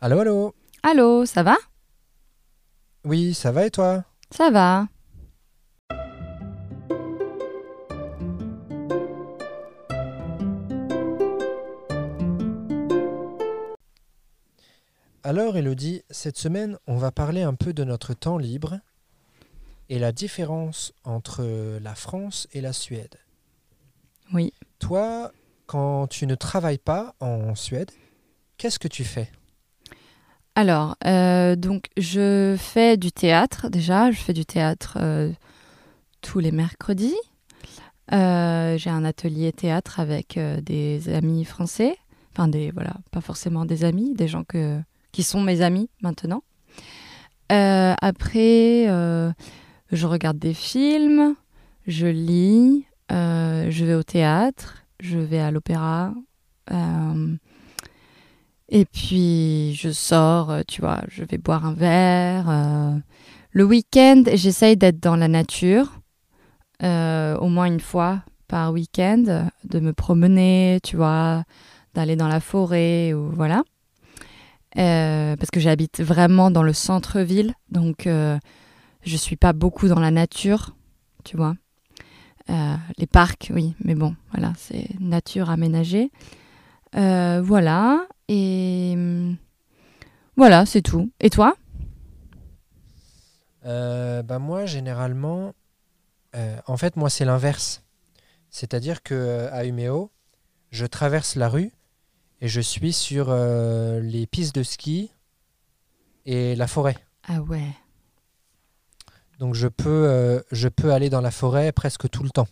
Allô, allô Allô, ça va? Oui, ça va et toi? Ça va. Alors, Elodie, cette semaine, on va parler un peu de notre temps libre et la différence entre la France et la Suède. Oui. Toi, quand tu ne travailles pas en Suède, qu'est-ce que tu fais? Alors, euh, donc je fais du théâtre déjà. Je fais du théâtre euh, tous les mercredis. Euh, J'ai un atelier théâtre avec des amis français. Enfin, des voilà, pas forcément des amis, des gens qui sont mes amis maintenant. Après, je regarde des films, je lis, je vais au théâtre, je vais à l'opéra. Et puis, je sors, euh, tu vois, je vais boire un verre. euh. Le week-end, j'essaye d'être dans la nature, euh, au moins une fois par week-end, de me promener, tu vois, d'aller dans la forêt, ou voilà. Parce que j'habite vraiment dans le centre-ville, donc je suis pas beaucoup dans la nature, tu vois. Les parcs, oui, mais bon, voilà, c'est nature aménagée. Voilà, et voilà, c'est tout. Et toi? Euh, bah moi, généralement, euh, en fait, moi, c'est l'inverse. C'est-à-dire que à Umeå, je traverse la rue et je suis sur euh, les pistes de ski et la forêt. Ah ouais. Donc je peux, euh, je peux aller dans la forêt presque tout le temps.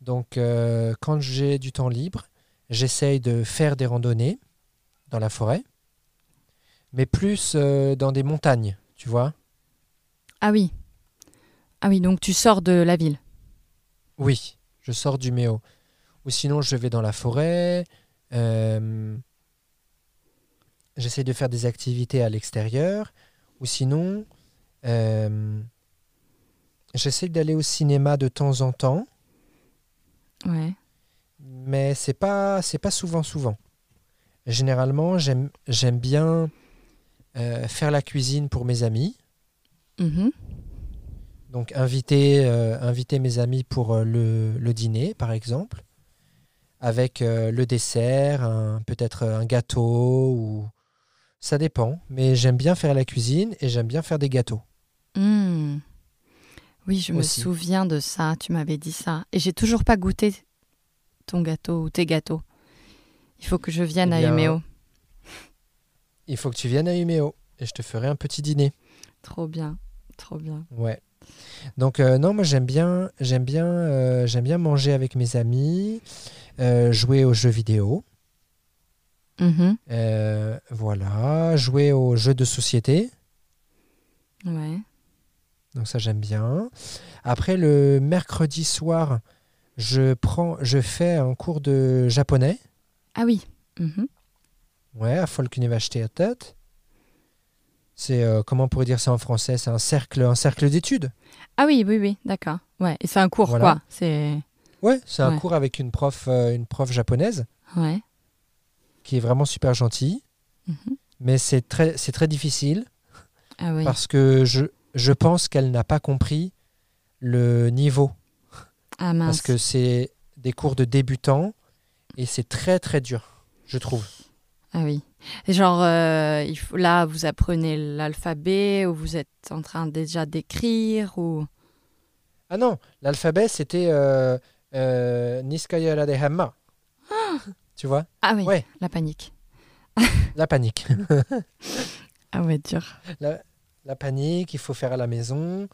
Donc euh, quand j'ai du temps libre, j'essaye de faire des randonnées dans la forêt, mais plus euh, dans des montagnes, tu vois. Ah oui. Ah oui, donc tu sors de la ville. Oui, je sors du méo. Ou sinon je vais dans la forêt. euh, j'essaye de faire des activités à l'extérieur. Ou sinon, euh, j'essaye d'aller au cinéma de temps en temps. Ouais. Mais c'est pas c'est pas souvent souvent. Généralement, j'aime j'aime bien euh, faire la cuisine pour mes amis. Mhm. Donc inviter euh, inviter mes amis pour euh, le, le dîner, par exemple, avec le dessert, peut-être un gâteau ou ça dépend. Mais j'aime bien faire la cuisine et j'aime bien faire des gâteaux. Hmm. Oui, je me souviens de ça, tu m'avais dit ça. Et j'ai toujours pas goûté ton gâteau ou tes gâteaux. Il faut que je vienne Eh à Umeå. Il faut que tu viennes à Umeå et je te ferai un petit dîner. Trop bien, trop bien. Ouais. Donc euh, non, moi j'aime bien, j'aime bien, euh, j'aime bien manger avec mes amis, euh, jouer aux jeux vidéo, Mhm. voilà, jouer aux jeux de société. Ouais. Donc ça j'aime bien. Après le mercredi soir, je prends, je fais un cours de japonais. Ah oui. Mhm. Ouais, à Folkuniversitetet. C'est euh, comment on pourrait dire ça en français? C'est un cercle, un cercle d'études. Ah oui, oui, oui, d'accord. Ouais. Et c'est un cours, Voilà. quoi. C'est. Ouais, c'est un cours avec une prof, euh, une prof japonaise Ouais. qui est vraiment super gentille. Mhm. mais c'est très, c'est très difficile Ah oui. parce que je, je pense qu'elle n'a pas compris le niveau Ah mince. parce que c'est des cours de débutants et c'est très très dur, je trouve. Ah oui. Genre, euh, il faut, là, vous apprenez l'alphabet ou vous êtes en train déjà d'écrire ou? Ah non, l'alphabet c'était euh, euh, Niskaya de Hamma. tu vois? Ah oui, Ouais. la panique. La panique. Ah ouais, dur. la panique, il faut faire à la maison.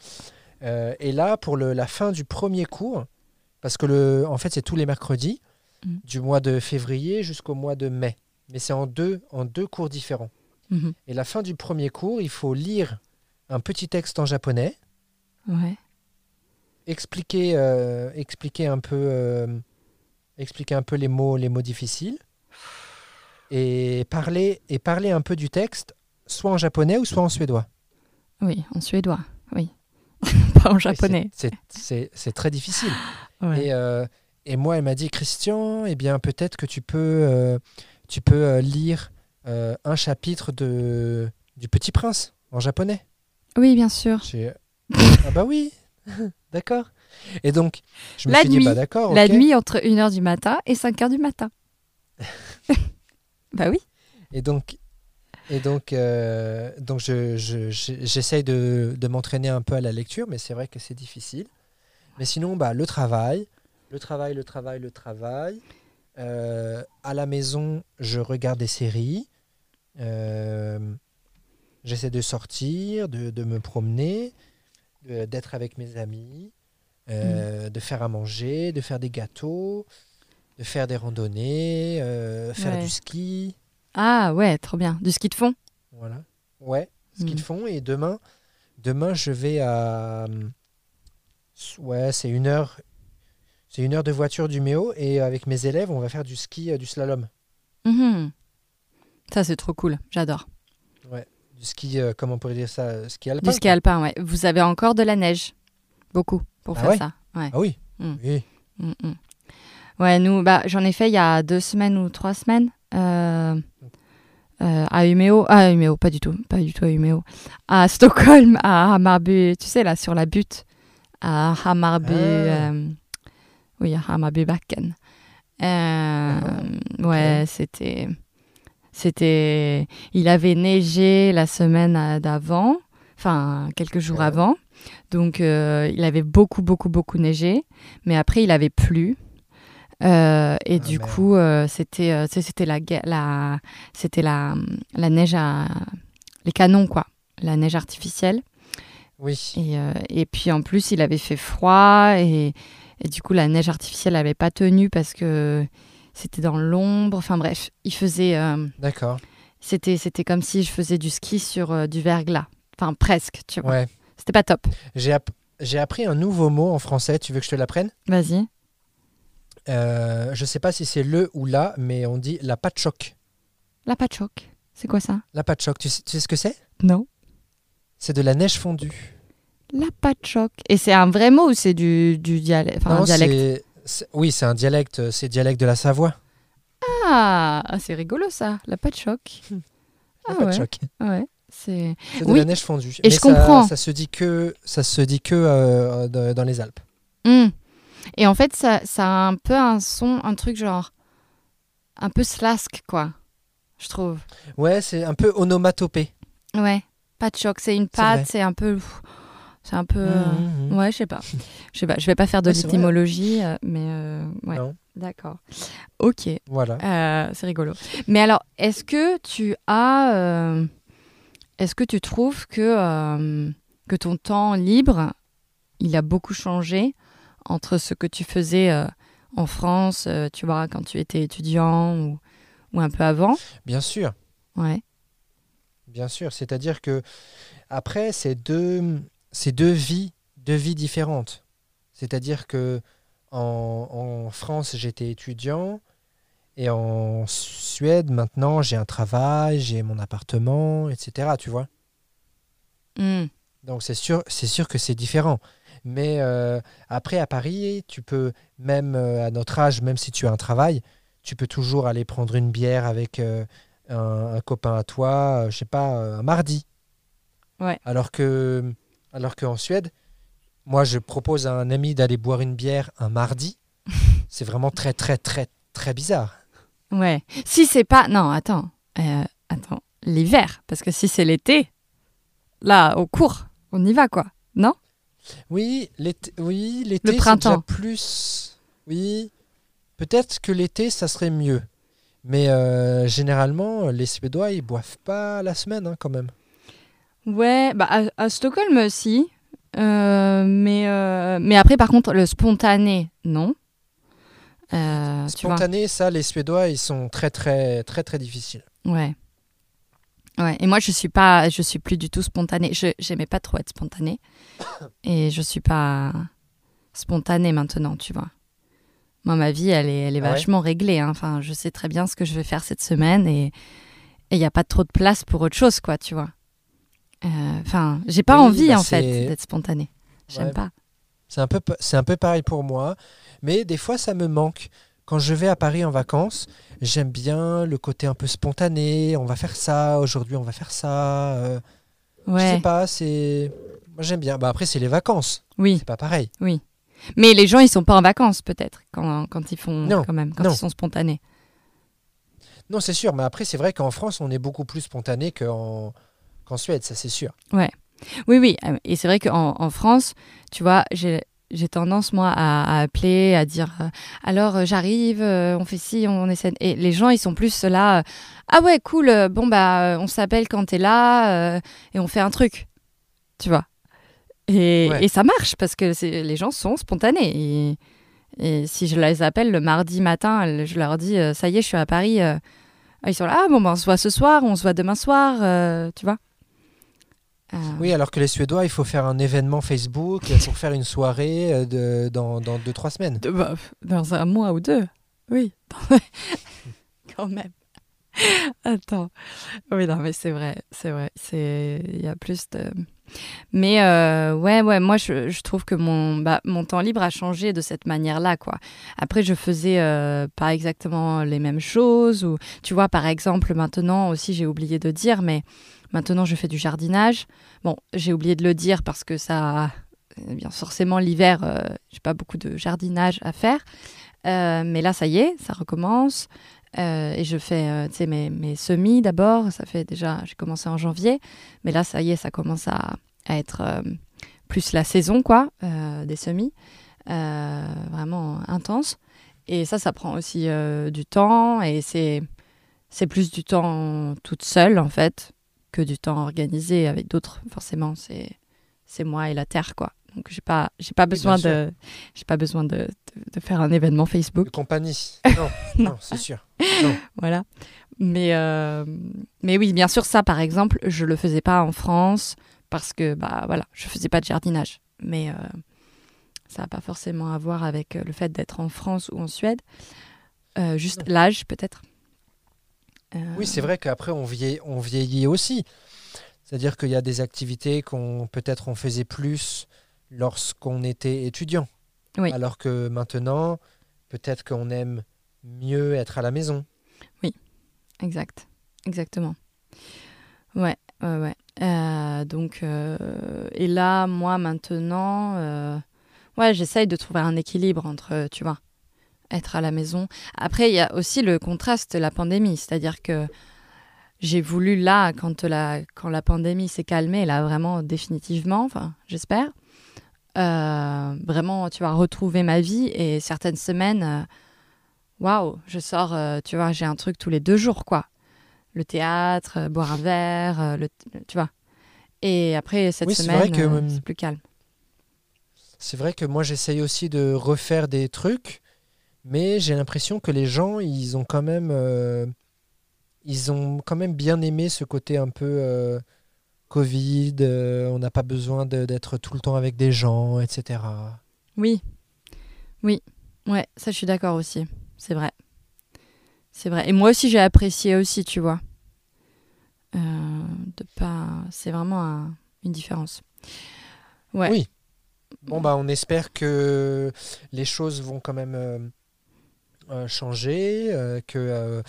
Euh, et là, pour le- la fin du premier cours, parce que le, en fait c'est tous les mercredis, Mhm. du mois de février jusqu'au mois de mai. Mais c'est en deux, en deux cours différents. Mhm. Et la fin du premier cours, il faut lire un petit texte en japonais, Ouais. expliquer, euh, expliquer, un peu, euh, expliquer un peu les mots, les mots difficiles, et parler, et parler un peu du texte, soit en japonais ou soit en suédois. Oui, en suédois. Oui. Pas en japonais. c'est très difficile. Ouais. Et, euh, et moi, elle m'a dit, Christian, eh bien, peut-être que tu peux, euh, tu peux euh, lire euh, un chapitre de du Petit Prince en japonais. Oui, bien sûr. Ah bah oui, d'accord. Et donc, je me La suis dit, nuit. bah d'accord, La nuit entre 1h du matin et 5h du matin. bah oui. Et donc, et donc, euh, donc je, je- je- j'essaye de, de m'entraîner un peu à la lecture, mais c'est vrai que c'est difficile. Mais sinon, bah, le travail, le travail, le travail, le travail. Euh, à la maison, je regarde des séries. Euh, j'essaie de sortir, de, de me promener, de- d'être avec mes amis, euh, de faire à manger, de faire des gâteaux, de faire des randonnées, euh, faire Ouais. du ski. Ah ouais, trop bien. Du ski de fond? Voilà. Ouais, ce qu'ils Mm. font. Et demain, demain, je vais à. Ouais, c'est une heure. C'est une heure de voiture du Méo et avec mes élèves, on va faire du ski, euh, du slalom. Mhm. Ça, c'est trop cool. J'adore. Du ski, euh, comment on pourrait dire ça euh, Ski alpin Du ski alpin, ouais. Vous avez encore de la neige. Beaucoup pour Ah faire ouais ça. Ouais. Ah oui, Mm. oui. Mm, mm. Ouais, nous, bah, j'en ai fait il y a deux semaines ou trois semaines euh, euh, à Umeå. Ah, Umeå, pas du tout, pas du tout à Umeå. À Stockholm, à Hammarby, tu sais, là, sur la butte. À Hammarby, Ah. euh, oui, à Hammarbybacken. Euh, Ah, ouais, c'était. C'était. Il avait neigé la semaine euh, d'avant, enfin, quelques jours Ouais. avant. Donc, euh, il avait beaucoup, beaucoup, beaucoup neigé. Mais après, il avait plu. Euh, et Ah, du merde. coup, euh, c'était euh, la, la, c'était la, la neige à. Les canons, quoi. La neige artificielle. Oui. Et, euh, et puis en plus, il avait fait froid et, et du coup, la neige artificielle n'avait pas tenu parce que c'était dans l'ombre. Enfin bref, il faisait. euh, D'accord. c'était, c'était comme si je faisais du ski sur euh, du verglas. Enfin presque, tu vois. Ouais. C'était pas top. J'ai app- j'ai appris un nouveau mot en français. Tu veux que je te l'apprenne? Vas-y. Je sais pas si c'est le ou la, mais on dit la patchoc. La patchoc. C'est quoi ça? La patchoc, tu sais, tu sais ce que c'est? Non. C'est de la neige fondue. La patchoc. Et c'est un vrai mot ou c'est du, du dialecte un Non, dialecte. c'est- Oui, c'est un dialecte. C'est dialecte de la Savoie. Ah, ah, c'est rigolo ça. La patchoc. La Ah patchoc. Ouais. C'est. C'est de Oui. la neige fondue. Et Mais je ça, comprends. Ça se dit que, ça se dit que euh, de- dans les Alpes. Hmm. Et en fait, ça, ça a un peu un son, un truc genre. Un peu slask, quoi. Je trouve. Ouais, c'est un peu onomatopée. Ouais. Pas de choc. C'est une pâte, c'est un peu. C'est un peu. euh, Mmh, mmh. Ouais, je sais pas. Je sais pas. Je vais pas faire de Ouais, l'étymologie, euh, mais. euh, Ouais. D'accord. Ok. Voilà. Euh, c'est rigolo. Mais alors, est-ce que tu as. euh, Est-ce que tu trouves que, euh, que ton temps libre, il a beaucoup changé entre ce que tu faisais euh, en France, euh, tu vois, quand tu étais étudiant ou, ou un peu avant? Bien sûr. Ouais. Bien sûr. C'est-à-dire que après, c'est deux, c'est deux vies, deux vies différentes. C'est-à-dire que en, en France, j'étais étudiant. Et en Suède, maintenant, j'ai un travail, j'ai mon appartement, etc. Tu vois Hmm. Donc c'est sûr, c'est sûr que c'est différent. Mais euh, après à Paris, tu peux même euh, à notre âge, même si tu as un travail, tu peux toujours aller prendre une bière avec euh, un, un copain à toi, euh, je sais pas, euh, un mardi. Ouais. Alors que, alors qu'en Suède, moi je propose à un ami d'aller boire une bière un mardi. c'est vraiment très très très très bizarre. Ouais. Si c'est pas. Non, attends. Euh, attends. L'hiver. Parce que si c'est l'été, là, au cours, on y va, quoi. Non? Oui, l'été, oui, l'été, c'est printemps. déjà plus. Oui, peut-être que l'été, ça serait mieux. Mais euh, généralement, les Suédois, ils boivent pas la semaine, hein, quand même. Ouais, bah à, à Stockholm aussi. Euh, mais, euh, mais après, par contre, le spontané, non. Spontané, ça, les Suédois, ils sont très, très, très, très difficiles. Ouais. Ouais. Et moi, je suis pas, je suis plus du tout spontanée. Je j'aimais pas trop être spontanée, et je suis pas spontanée maintenant, tu vois. Moi, ma vie, elle est, elle est Ah ouais vachement réglée. hein. Enfin, je sais très bien ce que je vais faire cette semaine, et il n'y a pas trop de place pour autre chose, quoi, tu vois. Euh, Enfin, j'ai pas Oui, envie bah, en fait d'être spontanée. J'aime Ouais. pas. C'est un, peu, c'est un peu pareil pour moi. Mais des fois, ça me manque. quand je vais à Paris en vacances, j'aime bien le côté un peu spontané. On va faire ça, aujourd'hui on va faire ça. euh, Je Ouais. sais pas, c'est. Moi j'aime bien. Bah, après, c'est les vacances. Oui. C'est pas pareil. Mais les gens, ils sont pas en vacances, peut-être, quand, quand ils font Non, quand même, quand non. ils sont spontanés. Non, c'est sûr. Mais après, c'est vrai qu'en France, on est beaucoup plus spontané qu'en Suède, ça c'est sûr. Oui, oui. euh, Et c'est vrai qu'en en France, tu vois, j'ai j'ai tendance, moi, à, à appeler, à dire euh, alors euh, j'arrive, euh, on fait ci, on essaie. de- Et les gens, ils sont plus là. ah ouais, cool, bon, bah, on s'appelle quand t'es là et on fait un truc. Tu vois. Et, Ouais. et ça marche parce que les gens sont spontanés. Et, et si je les appelle le mardi matin, je leur dis euh, ça y est, je suis à Paris. euh, ils sont là, ah bon, bah, on se voit ce soir, on se voit demain soir, euh, tu vois. Euh, Oui, alors que les Suédois, il faut faire un événement Facebook pour faire une soirée de, dans 2-3 semaines. De- bah, dans un mois ou deux. Oui. Quand même. Attends. Oui, non, mais c'est vrai. C'est vrai. Il y a plus de. Mais euh, ouais, ouais, moi, je, trouve que mon, bah, mon temps libre a changé de cette manière-là, quoi. Après, je faisais euh, pas exactement les mêmes choses. Ou, tu vois, par exemple, maintenant aussi, j'ai oublié de dire, mais maintenant, je fais du jardinage. Bon, j'ai oublié de le dire parce que ça. eh Bien, forcément, l'hiver, euh, j'ai pas beaucoup de jardinage à faire. Euh, mais là, ça y est, ça recommence. Euh, et je fais euh, mes, mes semis d'abord. Ça fait déjà, j'ai commencé en janvier. Mais là, ça y est, ça commence à, être euh, plus la saison, quoi, euh, des semis. Vraiment intense. Et ça, ça prend aussi du temps. Et c'est, c'est plus du temps toute seule, en fait, que du temps organisé avec d'autres. Forcément, c'est, c'est moi et la terre, quoi. Donc, j'ai pas, j'ai pas besoin bien de, j'ai pas besoin de, de, de faire un événement Facebook. De compagnie. Non, Non. non, c'est sûr. Voilà. Mais, euh, mais oui, bien sûr, ça, par exemple, je le faisais pas en France parce que, bah voilà, je faisais pas de jardinage. Mais euh, ça n'a pas forcément à voir avec euh, le fait d'être en France ou en Suède. Euh, juste l'âge, peut-être. Euh, Oui, c'est vrai qu'après, on vieillit, on vieillit aussi. C'est-à-dire qu'il y a des activités qu'on peut-être on faisait plus lorsqu'on était étudiant. Oui. Alors que maintenant, peut-être qu'on aime mieux être à la maison. Exact. Exactement. Ouais, ouais, ouais. Euh, donc, euh, et là, moi, maintenant, euh, ouais, j'essaye de trouver un équilibre entre, tu vois, être à la maison. Après, il y a aussi le contraste de la pandémie, c'est-à-dire que j'ai voulu là, quand la, quand la pandémie s'est calmée, là, vraiment définitivement, enfin, j'espère, euh, vraiment, tu vois, retrouver ma vie et certaines semaines. euh, Waouh, je sors, euh, tu vois, j'ai un truc tous les deux jours, quoi. Le théâtre, euh, boire un verre, le, tu vois. Et après, cette Oui, semaine, c'est plus calme. C'est vrai que moi, j'essaye aussi de refaire des trucs, mais j'ai l'impression que les gens, ils ont quand même, ils ont quand même bien aimé ce côté un peu Covid. euh, on n'a pas besoin d'être tout le temps avec des gens, etc. Oui, oui, ouais, ça je suis d'accord aussi. C'est vrai. C'est vrai. Et moi aussi, j'ai apprécié aussi, tu vois. Euh, de pas... C'est vraiment un- une différence. Ouais. Oui. Bon, bah, on espère que les choses vont quand même euh, changer, que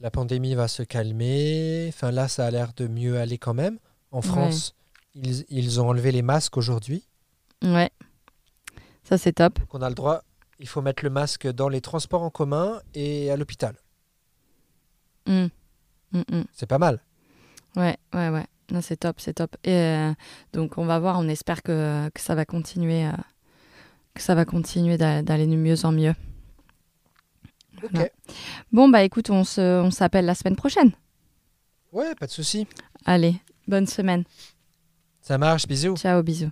la pandémie va se calmer. Enfin, là, ça a l'air de mieux aller quand même. En France, ils, ils ont enlevé les masques aujourd'hui. Ouais. Ça, c'est top. Donc, on a le droit. Il faut mettre le masque dans les transports en commun et à l'hôpital. Mm. Mm, mm. C'est pas mal. Ouais, ouais, ouais. Non, c'est top, c'est top. Et euh, donc, on va voir, on espère que, que ça va continuer, euh, que ça va continuer d'a- d'aller de mieux en mieux. Ok. Voilà. Bon, bah écoute, on se- on s'appelle la semaine prochaine. Ouais, pas de souci. Allez, bonne semaine. Ça marche. Bisous. Ciao, bisous.